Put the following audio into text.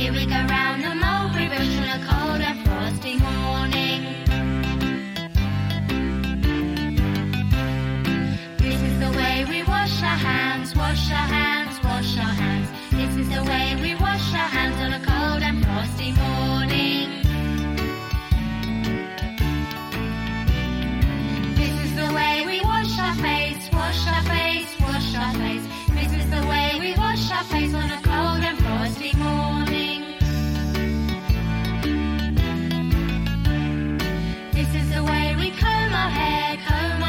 Here we go round the mulberry bush on a cold and frosty morning. This is the way we wash our hands, wash our hands, wash our Head home.